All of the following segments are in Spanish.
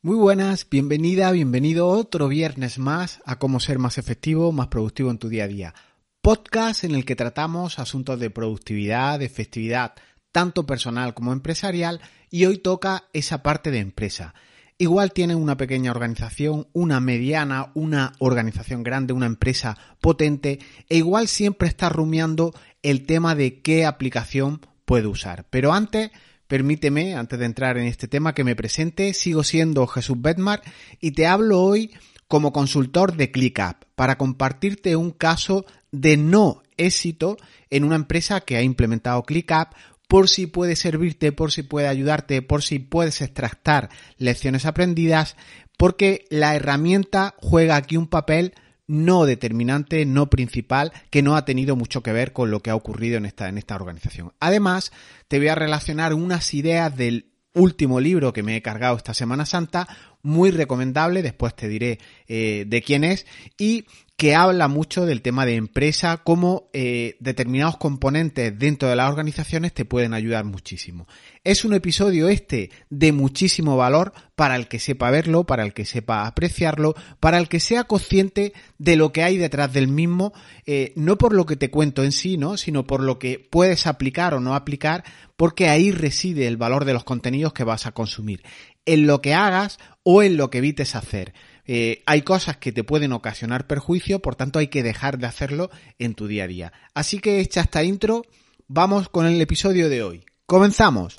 Muy buenas, bienvenida, bienvenido otro viernes más a cómo ser más efectivo, más productivo en tu día a día. Podcast en el que tratamos asuntos de productividad, de efectividad, tanto personal como empresarial, y hoy toca esa parte de empresa. Igual tiene una pequeña organización, una mediana, una organización grande, una empresa potente, e igual siempre está rumiando el tema de qué aplicación puede usar. Pero antes, permíteme, antes de entrar en este tema, que me presente. Sigo siendo Jesús Bedmar y te hablo hoy como consultor de ClickUp para compartirte un caso de no éxito en una empresa que ha implementado ClickUp por si puede servirte, por si puede ayudarte, por si puedes extractar lecciones aprendidas, porque la herramienta juega aquí un papel no determinante, no principal, que no ha tenido mucho que ver con lo que ha ocurrido en esta, en esta organización. Además, te voy a relacionar unas ideas del último libro que me he cargado esta Semana Santa, muy recomendable, después te diré eh, de quién es, y que habla mucho del tema de empresa, cómo eh, determinados componentes dentro de las organizaciones te pueden ayudar muchísimo. Es un episodio este de muchísimo valor para el que sepa verlo, para el que sepa apreciarlo, para el que sea consciente de lo que hay detrás del mismo, eh, no por lo que te cuento en sí, ¿no? sino por lo que puedes aplicar o no aplicar, porque ahí reside el valor de los contenidos que vas a consumir, en lo que hagas o en lo que evites hacer. Eh, hay cosas que te pueden ocasionar perjuicio, por tanto hay que dejar de hacerlo en tu día a día. Así que hecha esta intro, vamos con el episodio de hoy. ¡Comenzamos!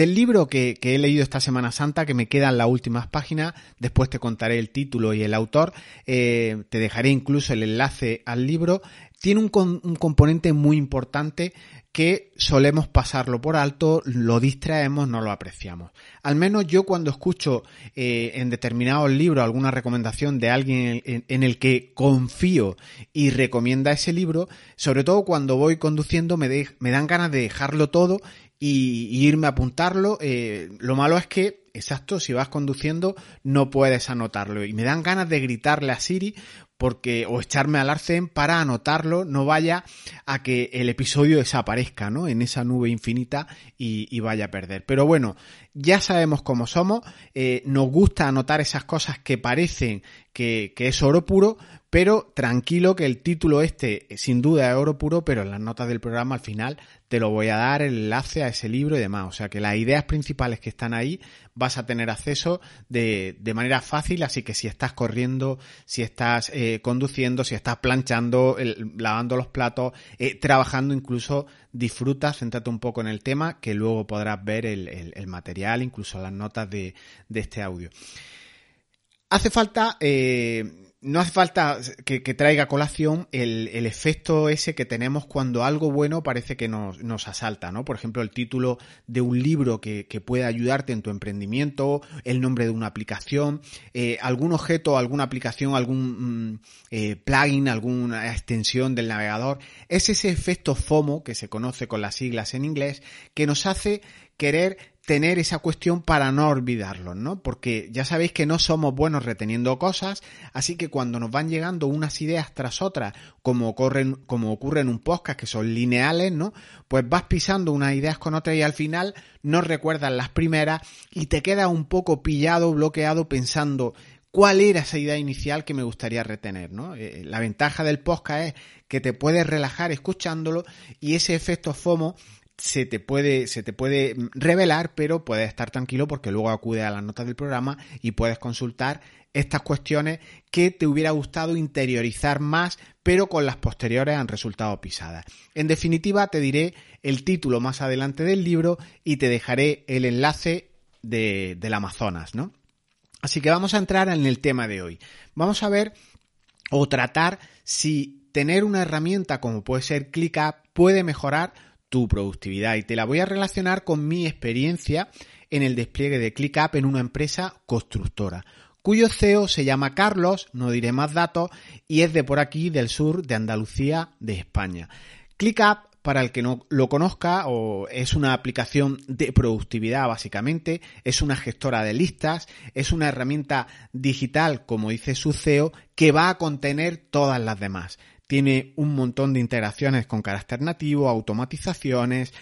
Del libro que, he leído esta Semana Santa, que me quedan las últimas páginas, después te contaré el título y el autor, eh, te dejaré incluso el enlace al libro, tiene un, un componente muy importante que solemos pasarlo por alto, lo distraemos, no lo apreciamos. Al menos yo cuando escucho eh, en determinados libros alguna recomendación de alguien en, el que confío y recomienda ese libro, sobre todo cuando voy conduciendo me, me dan ganas de dejarlo todo y, irme a apuntarlo. Eh, lo malo es que, exacto, si vas conduciendo no puedes anotarlo y me dan ganas de gritarle a Siri porque o echarme al arcén para anotarlo, no vaya a que el episodio desaparezca, ¿no? En esa nube infinita y, vaya a perder. Pero bueno, ya sabemos cómo somos, eh, nos gusta anotar esas cosas que parecen que, que, es oro puro, pero tranquilo que el título este sin duda es oro puro, pero en las notas del programa al final te lo voy a dar el enlace a ese libro y demás. O sea que las ideas principales que están ahí vas a tener acceso de, de manera fácil, así que si estás corriendo, si estás eh, conduciendo, si estás planchando, lavando los platos, eh, trabajando incluso, disfruta, céntrate un poco en el tema, que luego podrás ver el, el material, incluso las notas de, de este audio. Hace falta eh, no hace falta que, traiga colación el, efecto ese que tenemos cuando algo bueno parece que nos, asalta, ¿no? Por ejemplo, el título de un libro que, que puede ayudarte en tu emprendimiento, el nombre de una aplicación, eh, algún objeto, alguna aplicación, algún mm, eh, plugin, alguna extensión del navegador. Es ese efecto FOMO, que se conoce con las siglas en inglés, que nos hace querer tener esa cuestión para no olvidarlo, ¿no? Porque ya sabéis que no somos buenos reteniendo cosas, así que cuando nos van llegando unas ideas tras otras, como, ocurren, como ocurre en un podcast que son lineales, ¿no? Pues vas pisando unas ideas con otras y al final no recuerdas las primeras y te quedas un poco pillado, bloqueado pensando cuál era esa idea inicial que me gustaría retener, ¿no? Eh, la ventaja del podcast es que te puedes relajar escuchándolo y ese efecto FOMO se te puede, se te puede revelar, pero puedes estar tranquilo porque luego acude a las notas del programa y puedes consultar estas cuestiones que te hubiera gustado interiorizar más, pero con las posteriores han resultado pisadas. En definitiva, te diré el título más adelante del libro y te dejaré el enlace de, del Amazonas, ¿no? Así que vamos a entrar en el tema de hoy. Vamos a ver o tratar si tener una herramienta como puede ser ClickUp puede mejorar tu productividad y te la voy a relacionar con mi experiencia en el despliegue de ClickUp en una empresa constructora cuyo CEO se llama Carlos, no diré más datos, y es de por aquí, del sur de Andalucía, de España. ClickUp para el que no lo conozca, o es una aplicación de productividad básicamente, es una gestora de listas, es una herramienta digital, como dice su CEO, que va a contener todas las demás tiene un montón de integraciones con carácter nativo, automatizaciones,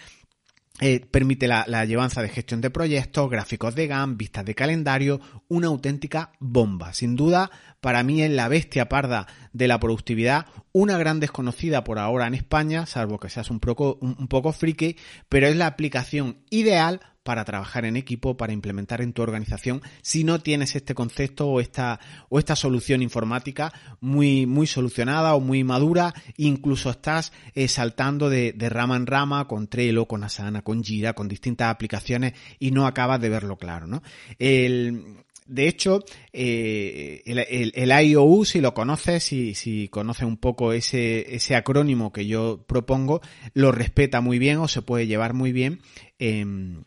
eh, permite la, llevanza de gestión de proyectos, gráficos de GAN, vistas de calendario, una auténtica bomba. Sin duda, para mí es la bestia parda de la productividad, una gran desconocida por ahora en España, salvo que seas un poco, un poco friki, pero es la aplicación ideal para trabajar en equipo, para implementar en tu organización, si no tienes este concepto o esta, o esta solución informática muy, muy solucionada o muy madura, incluso estás eh, saltando de, de, rama en rama con Trello, con Asana, con Jira, con distintas aplicaciones y no acabas de verlo claro, ¿no? El, de hecho, eh, el, IOU, si lo conoces, si, si conoces un poco ese, acrónimo que yo propongo, lo respeta muy bien o se puede llevar muy bien en,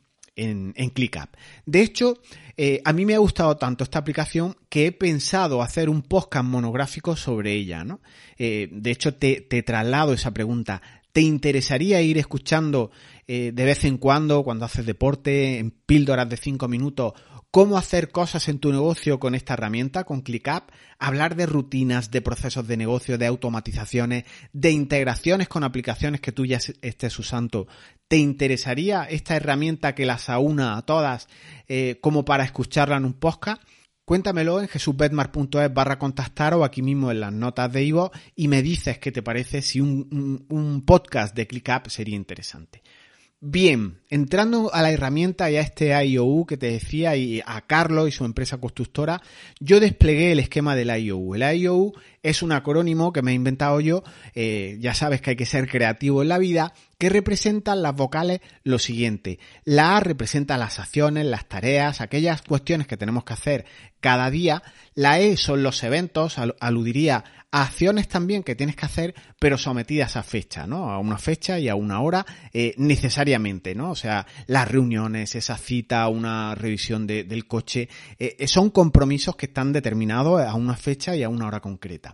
ClickUp. De hecho, eh, a mí me ha gustado tanto esta aplicación que he pensado hacer un podcast monográfico sobre ella, ¿no? Eh, de hecho, te, traslado esa pregunta. ¿Te interesaría ir escuchando de vez en cuando, cuando haces deporte, en píldoras de 5 minutos, cómo hacer cosas en tu negocio con esta herramienta, con ClickUp, hablar de rutinas, de procesos de negocio, de automatizaciones, de integraciones con aplicaciones que tú ya estés usando. ¿Te interesaría esta herramienta que las aúna a todas eh, como para escucharla en un podcast? Cuéntamelo en jesusbetmar.es barra contactar o aquí mismo en las notas de Ivo y me dices qué te parece si un, podcast de ClickUp sería interesante. Bien, entrando a la herramienta y a este IOU que te decía y a Carlos y su empresa constructora, yo desplegué el esquema del IOU. El IOU es un acrónimo que me he inventado yo, eh, ya sabes que hay que ser creativo en la vida, que representan las vocales lo siguiente. La A representa las acciones, las tareas, aquellas cuestiones que tenemos que hacer cada día. La E son los eventos, aludiría a acciones también que tienes que hacer, pero sometidas a fecha, ¿no? A una fecha y a una hora eh, necesariamente, ¿no? O sea, las reuniones, esa cita, una revisión de, del coche, eh, son compromisos que están determinados a una fecha y a una hora concreta.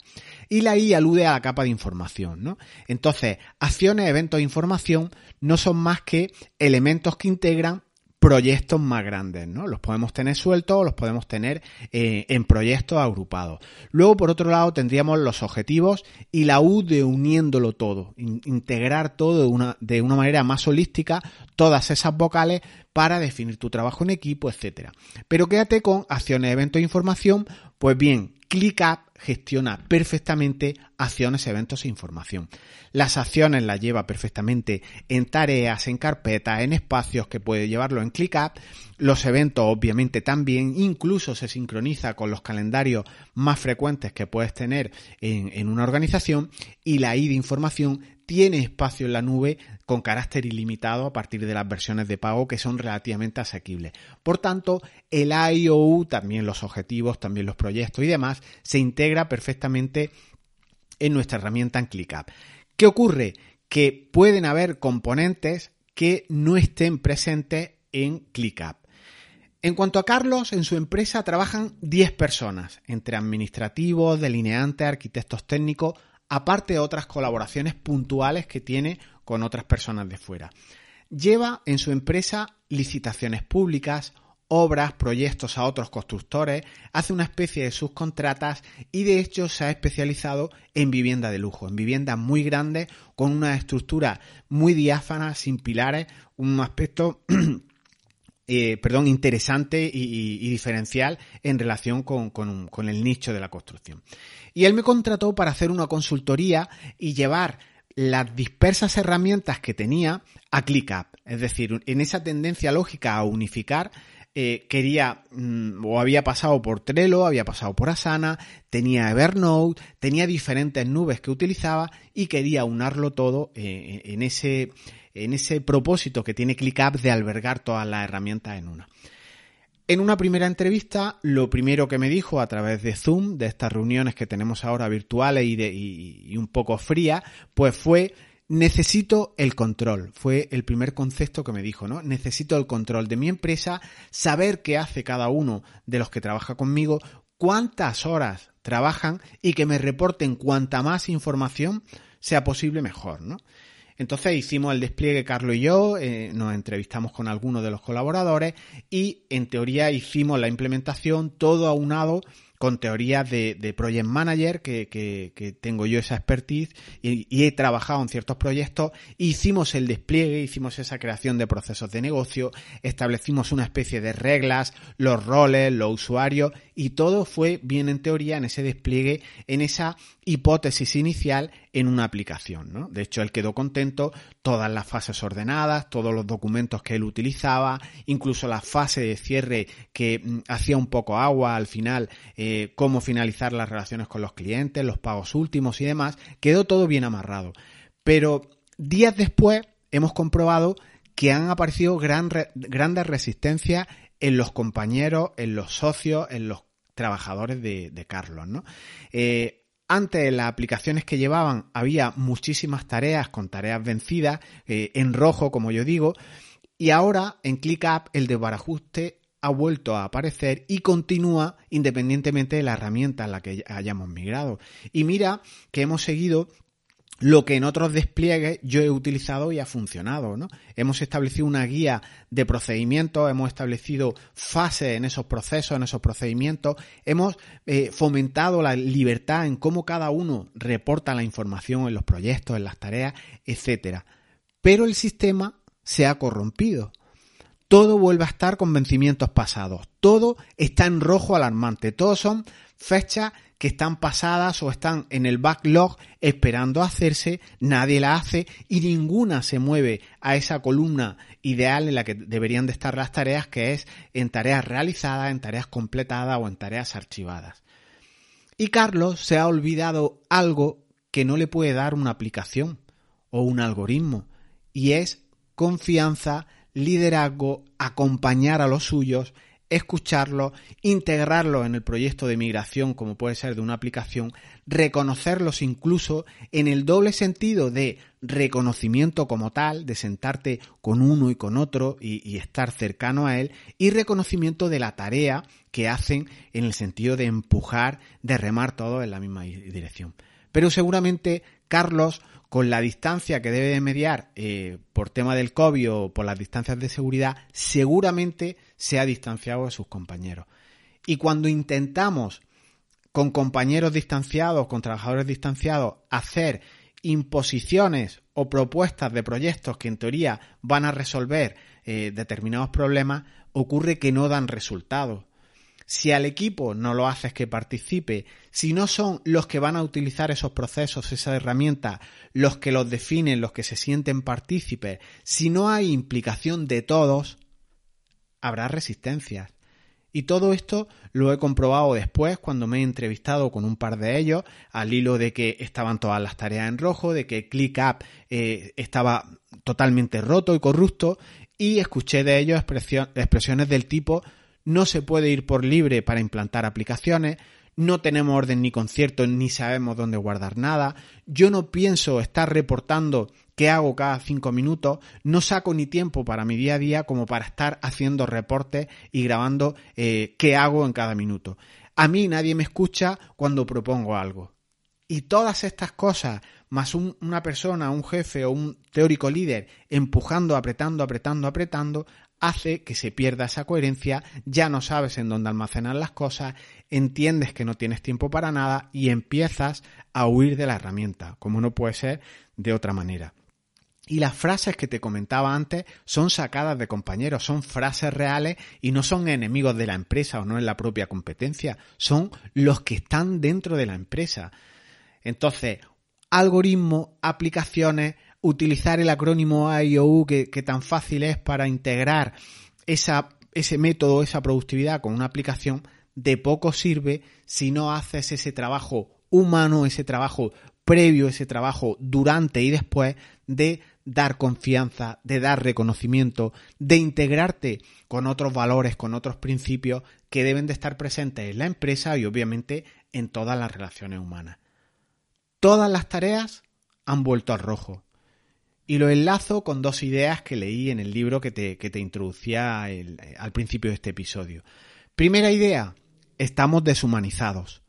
Y la I alude a la capa de información, ¿no? Entonces, acciones, eventos e información no son más que elementos que integran proyectos más grandes, ¿no? Los podemos tener sueltos o los podemos tener eh, en proyectos agrupados. Luego, por otro lado, tendríamos los objetivos y la U de uniéndolo todo, in integrar todo de una, de una manera más holística, todas esas vocales para definir tu trabajo en equipo, etcétera. Pero quédate con acciones, eventos e información, pues bien, ClickUp gestiona perfectamente acciones, eventos e información. Las acciones las lleva perfectamente en tareas, en carpetas, en espacios que puede llevarlo en ClickUp. Los eventos obviamente también, incluso se sincroniza con los calendarios más frecuentes que puedes tener en, en una organización y la I de información tiene espacio en la nube con carácter ilimitado a partir de las versiones de pago que son relativamente asequibles. Por tanto, el IOU, también los objetivos, también los proyectos y demás, se integra perfectamente en nuestra herramienta en ClickUp. ¿Qué ocurre? Que pueden haber componentes que no estén presentes en ClickUp. En cuanto a Carlos, en su empresa trabajan 10 personas, entre administrativos, delineantes, arquitectos técnicos, aparte de otras colaboraciones puntuales que tiene con otras personas de fuera. Lleva en su empresa licitaciones públicas, obras, proyectos a otros constructores, hace una especie de subcontratas y de hecho se ha especializado en vivienda de lujo, en viviendas muy grandes, con una estructura muy diáfana, sin pilares, un aspecto eh, perdón, interesante y, diferencial en relación con, con el nicho de la construcción. Y él me contrató para hacer una consultoría y llevar las dispersas herramientas que tenía a ClickUp. Es decir, en esa tendencia lógica a unificar, eh, quería mmm, o había pasado por Trello, había pasado por Asana, tenía Evernote, tenía diferentes nubes que utilizaba y quería unarlo todo eh, en ese en ese propósito que tiene ClickUp de albergar todas las herramientas en una. En una primera entrevista, lo primero que me dijo a través de Zoom, de estas reuniones que tenemos ahora virtuales y, de, y, y un poco frías, pues fue necesito el control. Fue el primer concepto que me dijo, ¿no? Necesito el control de mi empresa, saber qué hace cada uno de los que trabaja conmigo, cuántas horas trabajan y que me reporten cuanta más información sea posible mejor, ¿no? Entonces hicimos el despliegue Carlos y yo, eh, nos entrevistamos con algunos de los colaboradores y en teoría hicimos la implementación todo aunado con teorías de, de project manager, que, que, que, tengo yo esa expertise y, y, he trabajado en ciertos proyectos. Hicimos el despliegue, hicimos esa creación de procesos de negocio, establecimos una especie de reglas, los roles, los usuarios y todo fue bien en teoría en ese despliegue, en esa hipótesis inicial en una aplicación. ¿no? De hecho, él quedó contento, todas las fases ordenadas, todos los documentos que él utilizaba, incluso la fase de cierre que mm, hacía un poco agua al final, eh, cómo finalizar las relaciones con los clientes, los pagos últimos y demás, quedó todo bien amarrado. Pero días después hemos comprobado que han aparecido gran, grandes resistencias en los compañeros, en los socios, en los trabajadores de, Carlos, ¿no? Eh, antes las aplicaciones que llevaban había muchísimas tareas con tareas vencidas, eh, en rojo, como yo digo, y ahora en ClickUp el desbarajuste ha vuelto a aparecer y continúa independientemente de la herramienta a la que hayamos migrado. Y mira que hemos seguido lo que en otros despliegues yo he utilizado y ha funcionado, ¿no? Hemos establecido una guía de procedimientos, hemos establecido fases en esos procesos, en esos procedimientos, hemos eh, fomentado la libertad en cómo cada uno reporta la información en los proyectos, en las tareas, etcétera. Pero el sistema se ha corrompido. Todo vuelve a estar con vencimientos pasados. Todo está en rojo alarmante. Todos son fechas que están pasadas o están en el backlog esperando hacerse, nadie la hace y ninguna se mueve a esa columna ideal en la que deberían de estar las tareas, que es en tareas realizadas, en tareas completadas o en tareas archivadas. Y Carlos se ha olvidado algo que no le puede dar una aplicación o un algoritmo, y es confianza, liderazgo, acompañar a los suyos escucharlos, integrarlos en el proyecto de migración como puede ser de una aplicación, reconocerlos incluso en el doble sentido de reconocimiento como tal, de sentarte con uno y con otro y, y, estar cercano a él, y reconocimiento de la tarea que hacen en el sentido de empujar, de remar todo en la misma dirección. Pero seguramente Carlos con la distancia que debe de mediar eh, por tema del COVID o por las distancias de seguridad, seguramente se ha distanciado de sus compañeros. Y cuando intentamos con compañeros distanciados, con trabajadores distanciados, hacer imposiciones o propuestas de proyectos que en teoría van a resolver eh, determinados problemas, ocurre que no dan resultados. Si al equipo no lo haces que participe, si no son los que van a utilizar esos procesos, esa herramienta, los que los definen, los que se sienten partícipes, si no hay implicación de todos, habrá resistencias. Y todo esto lo he comprobado después cuando me he entrevistado con un par de ellos, al hilo de que estaban todas las tareas en rojo, de que ClickUp eh, estaba totalmente roto y corrupto, y escuché de ellos expresiones del tipo no se puede ir por libre para implantar aplicaciones, no tenemos orden ni concierto ni sabemos dónde guardar nada, yo no pienso estar reportando qué hago cada cinco minutos, no saco ni tiempo para mi día a día como para estar haciendo reportes y grabando eh, qué hago en cada minuto. A mí nadie me escucha cuando propongo algo. Y todas estas cosas, más un, una persona, un jefe o un teórico líder empujando, apretando, apretando, apretando, hace que se pierda esa coherencia, ya no sabes en dónde almacenar las cosas, entiendes que no tienes tiempo para nada y empiezas a huir de la herramienta, como no puede ser de otra manera. Y las frases que te comentaba antes son sacadas de compañeros, son frases reales y no son enemigos de la empresa o no en la propia competencia, son los que están dentro de la empresa. Entonces, algoritmos, aplicaciones, utilizar el acrónimo IOU que, tan fácil es para integrar ese método, esa productividad con una aplicación, de poco sirve si no haces ese trabajo humano, ese trabajo previo, ese trabajo durante y después de dar confianza, de dar reconocimiento, de integrarte con otros valores, con otros principios que deben de estar presentes en la empresa y obviamente en todas las relaciones humanas. Todas las tareas han vuelto al rojo. Y lo enlazo con dos ideas que leí en el libro que te, que te introducía al principio de este episodio. Primera idea, estamos deshumanizados.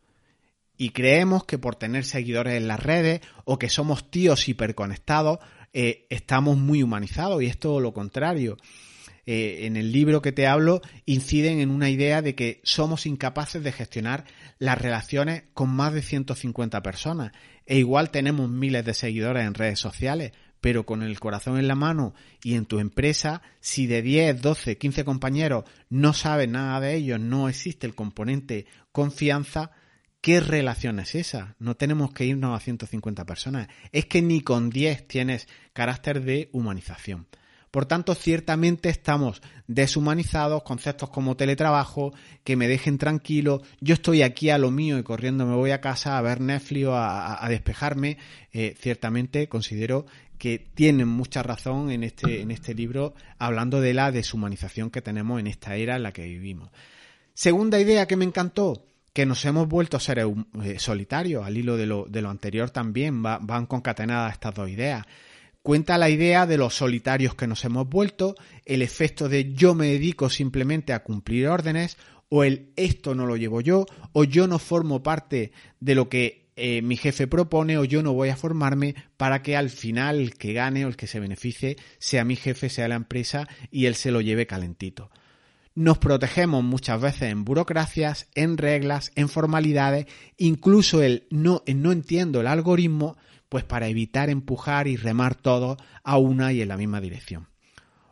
Y creemos que por tener seguidores en las redes o que somos tíos hiperconectados, eh, estamos muy humanizados y es todo lo contrario. eh, en el libro que te hablo inciden en una idea de que somos incapaces de gestionar las relaciones con más de 150 personas. E igual tenemos miles de seguidores en redes sociales, pero con el corazón en la mano y en tu empresa, si de 10, 12, 15 compañeros no sabes nada de ellos, no existe el componente confianza, ¿qué relación es esa? No tenemos que irnos a 150 personas. Es que ni con 10 tienes carácter de humanización. Por tanto, ciertamente estamos deshumanizados, conceptos como teletrabajo, que me dejen tranquilo, yo estoy aquí a lo mío y corriendo me voy a casa a ver Netflix o a, despejarme, eh, ciertamente considero que tienen mucha razón en este, en este libro hablando de la deshumanización que tenemos en esta era en la que vivimos. Segunda idea que me encantó, que nos hemos vuelto seres eh, solitarios, al hilo de lo, de lo anterior también van concatenadas estas dos ideas. Cuenta la idea de los solitarios que nos hemos vuelto, el efecto de yo me dedico simplemente a cumplir órdenes, o el esto no lo llevo yo, o yo no formo parte de lo que eh, mi jefe propone o yo no voy a formarme para que al final el que gane o el que se beneficie sea mi jefe, sea la empresa y él se lo lleve calentito. Nos protegemos muchas veces en burocracias, en reglas, en formalidades, incluso el no, no entiendo el algoritmo, pues para evitar empujar y remar todo a una y en la misma dirección.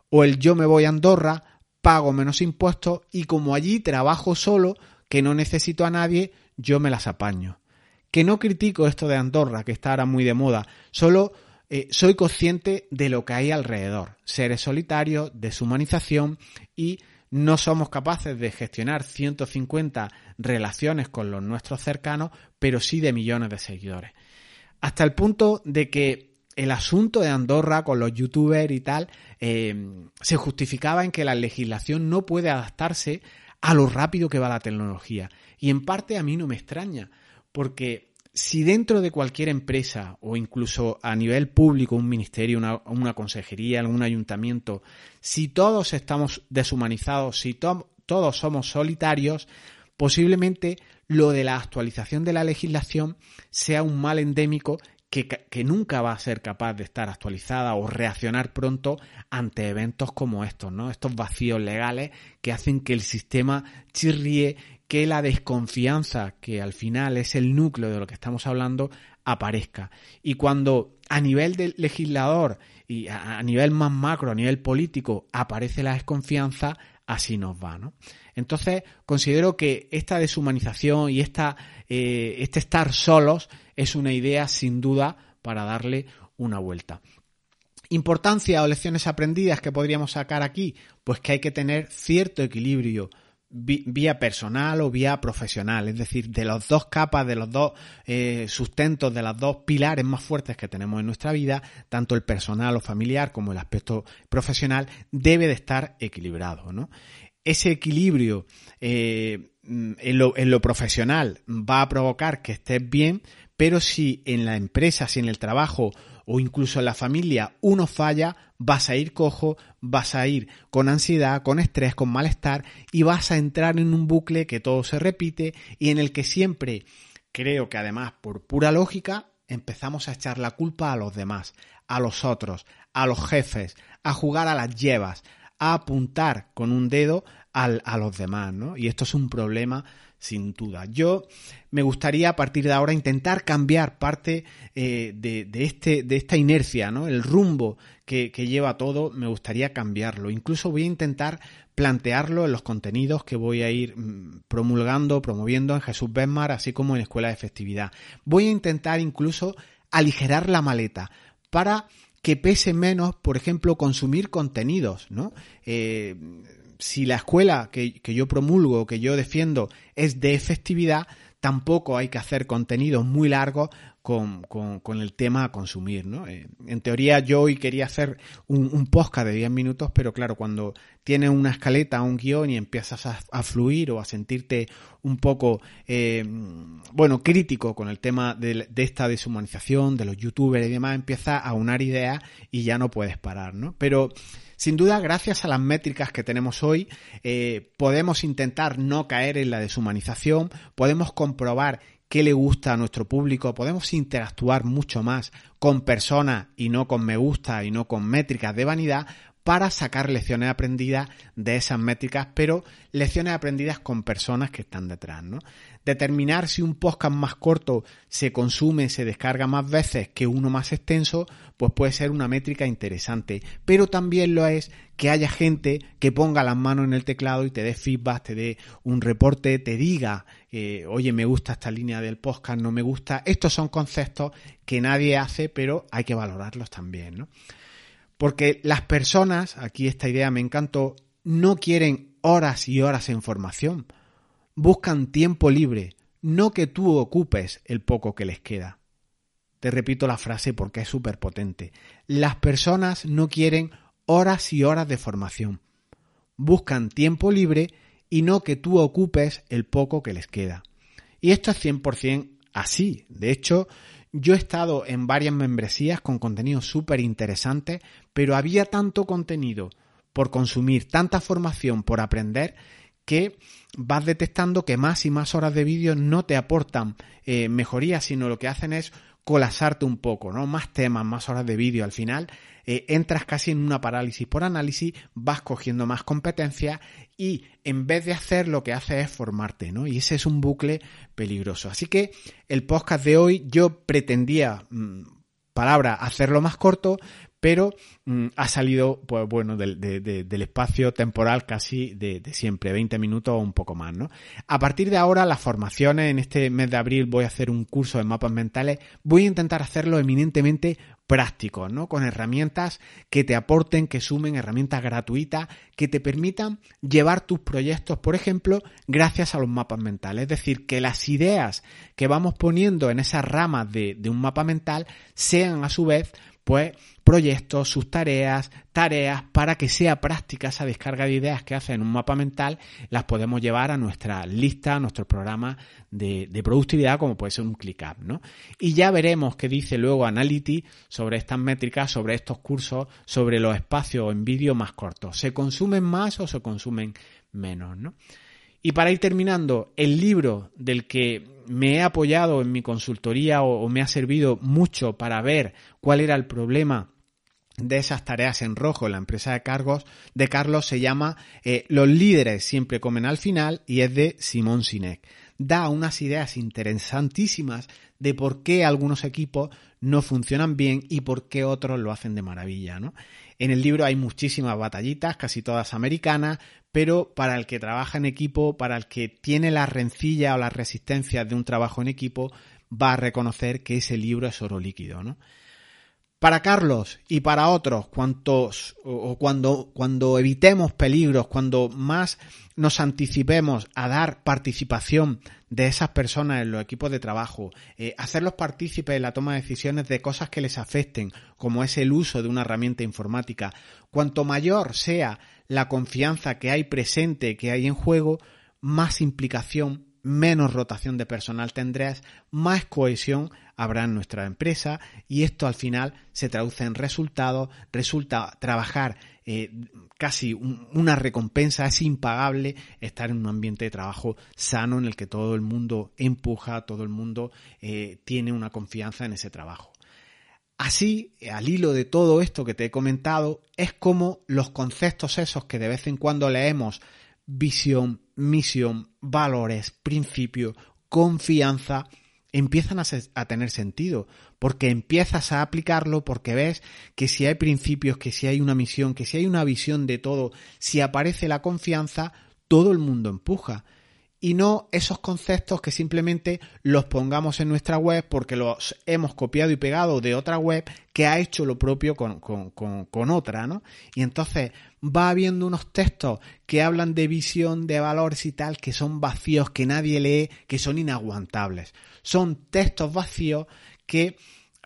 O el yo me voy a Andorra, pago menos impuestos y como allí trabajo solo, que no necesito a nadie, yo me las apaño que no critico esto de Andorra, que está ahora muy de moda, solo eh, soy consciente de lo que hay alrededor, seres solitarios, deshumanización y no somos capaces de gestionar 150 relaciones con los nuestros cercanos, pero sí de millones de seguidores. Hasta el punto de que el asunto de Andorra con los youtubers y tal eh, se justificaba en que la legislación no puede adaptarse a lo rápido que va la tecnología. Y en parte a mí no me extraña, porque si dentro de cualquier empresa o incluso a nivel público, un ministerio, una, consejería, algún ayuntamiento, si todos estamos deshumanizados, si todos somos solitarios, posiblemente lo de la actualización de la legislación sea un mal endémico que, que, nunca va a ser capaz de estar actualizada o reaccionar pronto ante eventos como estos, ¿no? Estos vacíos legales que hacen que el sistema chirríe que la desconfianza, que al final es el núcleo de lo que estamos hablando, aparezca. Y cuando a nivel del legislador y a, nivel más macro, a nivel político, aparece la desconfianza, así nos va, ¿no? Entonces, considero que esta deshumanización y esta, eh, este estar solos es una idea sin duda para darle una vuelta. Importancia o lecciones aprendidas que podríamos sacar aquí, pues que hay que tener cierto equilibrio vía personal o vía profesional, es decir, de las dos capas, de los dos eh, sustentos, de los dos pilares más fuertes que tenemos en nuestra vida, tanto el personal o familiar como el aspecto profesional, debe de estar equilibrado, ¿no? Ese equilibrio eh, en, lo, en lo profesional va a provocar que estés bien, pero si en la empresa, si en el trabajo o incluso en la familia uno falla, vas a ir cojo, vas a ir con ansiedad, con estrés, con malestar y vas a entrar en un bucle que todo se repite y en el que siempre, creo que además por pura lógica, empezamos a echar la culpa a los demás, a los otros, a los jefes, a jugar a las llevas, a apuntar con un dedo al, a los demás, ¿no? Y esto es un problema sin duda. Yo me gustaría a partir de ahora intentar cambiar parte eh, de, este, de esta inercia, ¿no? El rumbo que, lleva todo, me gustaría cambiarlo. Incluso voy a intentar plantearlo en los contenidos que voy a ir mm, promulgando, promoviendo en Jesús Benmar, así como en Escuela de Festividad. Voy a intentar incluso aligerar la maleta para que pese menos, por ejemplo, consumir contenidos, ¿no? Eh, si la escuela que, que yo promulgo, que yo defiendo, es de efectividad, tampoco hay que hacer contenidos muy largos con, el tema a consumir, ¿no? Eh, en teoría yo hoy quería hacer un, un, podcast de 10 minutos, pero claro, cuando tienes una escaleta, un guion y empiezas a, fluir o a sentirte un poco, eh, bueno, crítico con el tema de, de, esta deshumanización, de los youtubers y demás, empiezas a unar ideas y ya no puedes parar, ¿no? Pero sin duda, gracias a las métricas que tenemos hoy, eh, podemos intentar no caer en la deshumanización, podemos comprobar qué le gusta a nuestro público, podemos interactuar mucho más con personas y no con me gusta y no con métricas de vanidad para sacar lecciones aprendidas de esas métricas, pero lecciones aprendidas con personas que están detrás, ¿no? Determinar si un podcast más corto se consume, se descarga más veces que uno más extenso, pues puede ser una métrica interesante. Pero también lo es que haya gente que ponga las manos en el teclado y te dé feedback, te dé un reporte, te diga, eh, oye, me gusta esta línea del podcast, no me gusta. Estos son conceptos que nadie hace, pero hay que valorarlos también, ¿no? Porque las personas, aquí esta idea me encantó, no quieren horas y horas en formación. Buscan tiempo libre, no que tú ocupes el poco que les queda. Te repito la frase porque es súper potente. Las personas no quieren horas y horas de formación. Buscan tiempo libre y no que tú ocupes el poco que les queda. Y esto es 100% así. De hecho, yo he estado en varias membresías con contenido súper interesante, pero había tanto contenido por consumir, tanta formación por aprender, que vas detectando que más y más horas de vídeo no te aportan eh, mejorías, sino lo que hacen es colapsarte un poco, ¿no? Más temas, más horas de vídeo. Al final eh, entras casi en una parálisis por análisis, vas cogiendo más competencia y en vez de hacer lo que hace es formarte, ¿no? Y ese es un bucle peligroso. Así que el podcast de hoy yo pretendía, mm, palabra, hacerlo más corto, pero mm, ha salido, pues bueno, del, espacio temporal casi de, siempre, 20 minutos o un poco más, ¿no? A partir de ahora, las formaciones, en este mes de abril voy a hacer un curso de mapas mentales, voy a intentar hacerlo eminentemente práctico, ¿no? Con herramientas que te aporten, que sumen, herramientas gratuitas, que te permitan llevar tus proyectos, por ejemplo, gracias a los mapas mentales. Es decir, que las ideas que vamos poniendo en esas ramas de un mapa mental sean a su vez pues proyectos, sus tareas, tareas para que sea práctica esa descarga de ideas que hace en un mapa mental, las podemos llevar a nuestra lista, a nuestro programa de, productividad, como puede ser un ClickUp, ¿no? Y ya veremos qué dice luego Analytics sobre estas métricas, sobre estos cursos, sobre los espacios en vídeo más cortos. ¿Se consumen más o se consumen menos, no? Y para ir terminando, el libro del que me he apoyado en mi consultoría o, me ha servido mucho para ver cuál era el problema de esas tareas en rojo en la empresa de cargos de Carlos se llama eh, Los líderes siempre comen al final y es de Simón Sinek. Da unas ideas interesantísimas de por qué algunos equipos no funcionan bien y por qué otros lo hacen de maravilla, ¿no? En el libro hay muchísimas batallitas, casi todas americanas, pero para el que trabaja en equipo, para el que tiene la rencilla o las resistencias de un trabajo en equipo, va a reconocer que ese libro es oro líquido, ¿no? Para Carlos y para otros, cuantos o cuando, cuando evitemos peligros, cuando más nos anticipemos a dar participación de esas personas en los equipos de trabajo, eh, hacerlos partícipes en la toma de decisiones de cosas que les afecten, como es el uso de una herramienta informática, cuanto mayor sea la confianza que hay presente, que hay en juego, más implicación, menos rotación de personal tendrás, más cohesión habrá en nuestra empresa y esto al final se traduce en resultados, resulta trabajar eh, casi una recompensa, es impagable estar en un ambiente de trabajo sano en el que todo el mundo empuja, todo el mundo eh, tiene una confianza en ese trabajo. Así, al hilo de todo esto que te he comentado, es como los conceptos esos que de vez en cuando leemos, visión, misión, valores, principio, confianza, empiezan a, tener sentido, porque empiezas a aplicarlo, porque ves que si hay principios, que si hay una misión, que si hay una visión de todo, si aparece la confianza, todo el mundo empuja y no esos conceptos que simplemente los pongamos en nuestra web porque los hemos copiado y pegado de otra web que ha hecho lo propio con, con, otra, ¿no? Y entonces va habiendo unos textos que hablan de visión, de valores y tal, que son vacíos, que nadie lee, que son inaguantables. Son textos vacíos que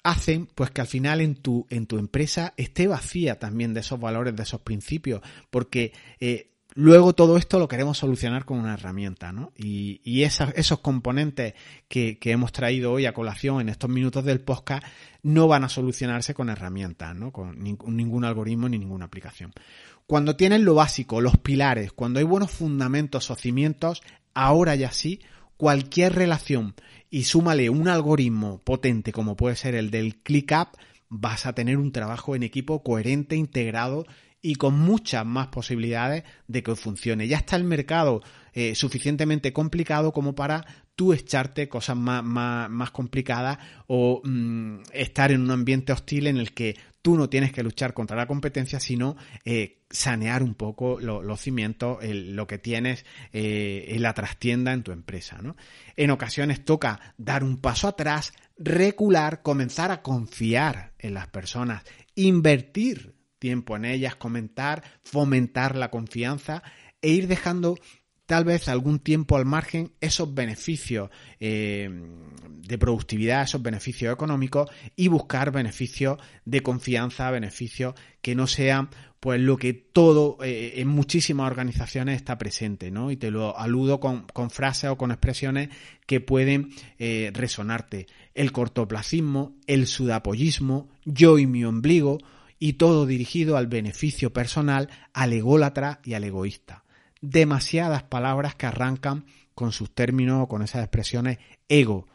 hacen pues que al final en tu, en tu empresa esté vacía también de esos valores, de esos principios, porque eh, Luego todo esto lo queremos solucionar con una herramienta, ¿no? Y, y esos componentes que, que, hemos traído hoy a colación en estos minutos del podcast no van a solucionarse con herramientas, ¿no? Con ningún algoritmo ni ninguna aplicación. Cuando tienes lo básico, los pilares, cuando hay buenos fundamentos o cimientos, ahora ya sí, cualquier relación y súmale un algoritmo potente como puede ser el del ClickUp, vas a tener un trabajo en equipo coherente, integrado y con muchas más posibilidades de que funcione. Ya está el mercado eh, suficientemente complicado como para tú echarte cosas más, más, complicadas o mm, estar en un ambiente hostil en el que tú no tienes que luchar contra la competencia, sino eh, sanear un poco los cimientos, lo que tienes eh, en la trastienda en tu empresa. En ocasiones toca dar un paso atrás, recular, comenzar a confiar en las personas, invertir tiempo en ellas, comentar, fomentar la confianza e ir dejando tal vez algún tiempo al margen esos beneficios eh, de productividad, esos beneficios económicos y buscar beneficios de confianza, beneficios que no sean pues lo que todo eh, en muchísimas organizaciones está presente, ¿no? Y te lo aludo con, frases o con expresiones que pueden eh, resonarte. El cortoplacismo, el sudapollismo, yo y mi ombligo, y todo dirigido al beneficio personal, al ególatra y al egoísta demasiadas palabras que arrancan con sus términos o con esas expresiones ego.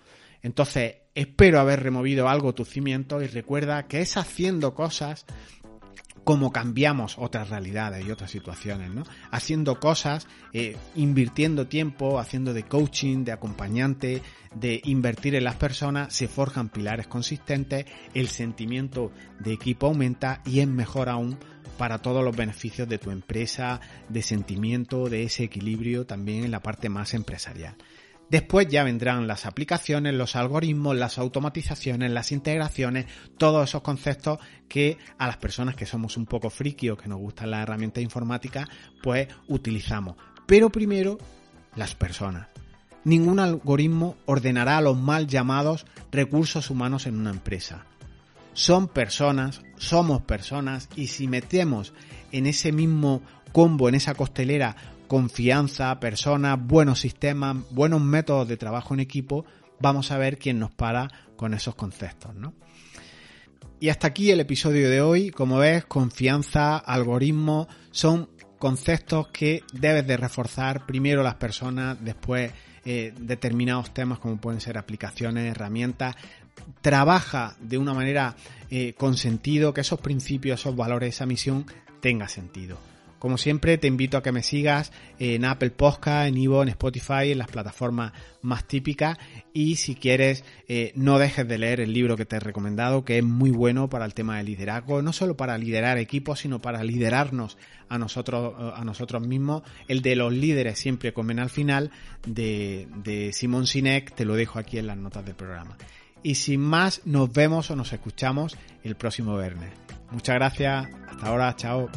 Entonces, espero haber removido algo tu cimiento y recuerda que es haciendo cosas como cambiamos otras realidades y otras situaciones, ¿no? Haciendo cosas, eh, invirtiendo tiempo, haciendo de coaching, de acompañante, de invertir en las personas, se forjan pilares consistentes, el sentimiento de equipo aumenta y es mejor aún para todos los beneficios de tu empresa, de sentimiento, de ese equilibrio también en la parte más empresarial. Después ya vendrán las aplicaciones, los algoritmos, las automatizaciones, las integraciones, todos esos conceptos que a las personas que somos un poco friki o que nos gustan las herramientas informáticas, pues utilizamos. Pero primero, las personas. Ningún algoritmo ordenará los mal llamados recursos humanos en una empresa son personas, somos personas y si metemos en ese mismo combo, en esa costelera, confianza, personas, buenos sistemas, buenos métodos de trabajo en equipo, vamos a ver quién nos para con esos conceptos, ¿no? Y hasta aquí el episodio de hoy. Como ves, confianza, algoritmo, son conceptos que debes de reforzar primero las personas, después eh, determinados temas como pueden ser aplicaciones, herramientas, trabaja de una manera eh, con sentido, que esos principios, esos valores, esa misión tenga sentido. Como siempre, te invito a que me sigas en Apple Podcast, en Ivo, en Spotify, en las plataformas más típicas. Y si quieres, eh, no dejes de leer el libro que te he recomendado, que es muy bueno para el tema de liderazgo, no solo para liderar equipos, sino para liderarnos a nosotros, a nosotros mismos. El de los líderes siempre comen al final, de, de Simón Sinek, te lo dejo aquí en las notas del programa y sin más nos vemos o nos escuchamos el próximo viernes. Muchas gracias, hasta ahora, chao.